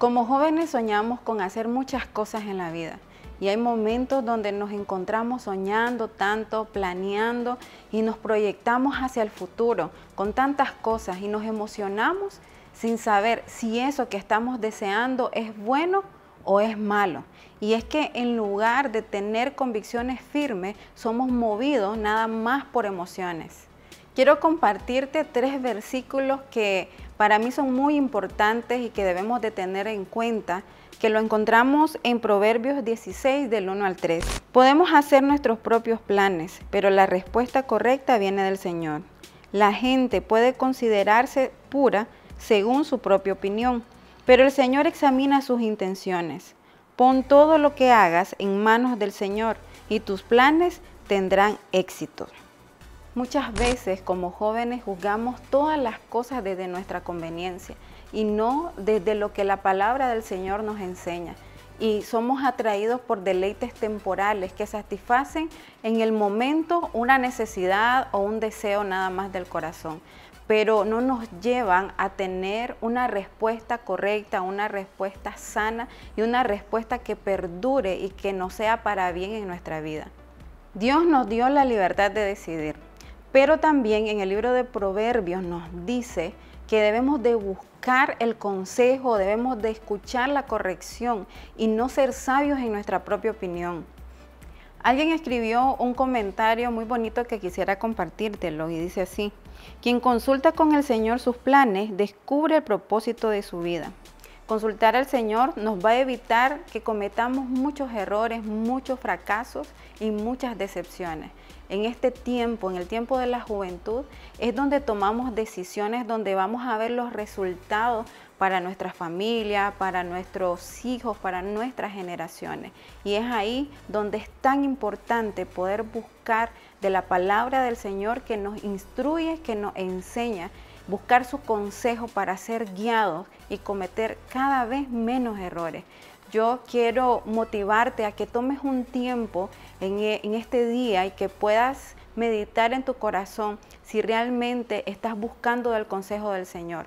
Como jóvenes soñamos con hacer muchas cosas en la vida y hay momentos donde nos encontramos soñando tanto, planeando y nos proyectamos hacia el futuro con tantas cosas y nos emocionamos sin saber si eso que estamos deseando es bueno o es malo. Y es que en lugar de tener convicciones firmes, somos movidos nada más por emociones. Quiero compartirte tres versículos que para mí son muy importantes y que debemos de tener en cuenta, que lo encontramos en Proverbios 16 del 1 al 3. Podemos hacer nuestros propios planes, pero la respuesta correcta viene del Señor. La gente puede considerarse pura según su propia opinión, pero el Señor examina sus intenciones. Pon todo lo que hagas en manos del Señor y tus planes tendrán éxito. Muchas veces como jóvenes juzgamos todas las cosas desde nuestra conveniencia y no desde lo que la palabra del Señor nos enseña. Y somos atraídos por deleites temporales que satisfacen en el momento una necesidad o un deseo nada más del corazón, pero no nos llevan a tener una respuesta correcta, una respuesta sana y una respuesta que perdure y que nos sea para bien en nuestra vida. Dios nos dio la libertad de decidir pero también en el libro de Proverbios nos dice que debemos de buscar el consejo, debemos de escuchar la corrección y no ser sabios en nuestra propia opinión. Alguien escribió un comentario muy bonito que quisiera compartírtelo y dice así, quien consulta con el Señor sus planes descubre el propósito de su vida. Consultar al Señor nos va a evitar que cometamos muchos errores, muchos fracasos y muchas decepciones. En este tiempo, en el tiempo de la juventud, es donde tomamos decisiones, donde vamos a ver los resultados para nuestra familia, para nuestros hijos, para nuestras generaciones. Y es ahí donde es tan importante poder buscar de la palabra del Señor que nos instruye, que nos enseña buscar su consejo para ser guiados y cometer cada vez menos errores. Yo quiero motivarte a que tomes un tiempo en, e, en este día y que puedas meditar en tu corazón si realmente estás buscando del consejo del Señor.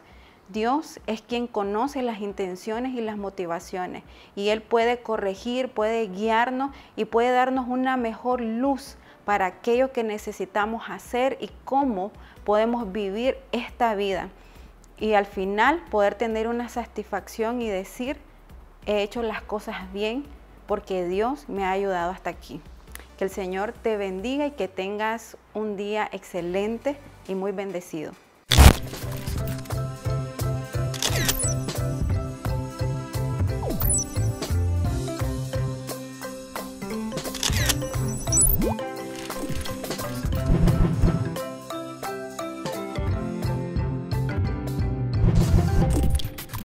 Dios es quien conoce las intenciones y las motivaciones y Él puede corregir, puede guiarnos y puede darnos una mejor luz para aquello que necesitamos hacer y cómo podemos vivir esta vida. Y al final poder tener una satisfacción y decir, he hecho las cosas bien porque Dios me ha ayudado hasta aquí. Que el Señor te bendiga y que tengas un día excelente y muy bendecido.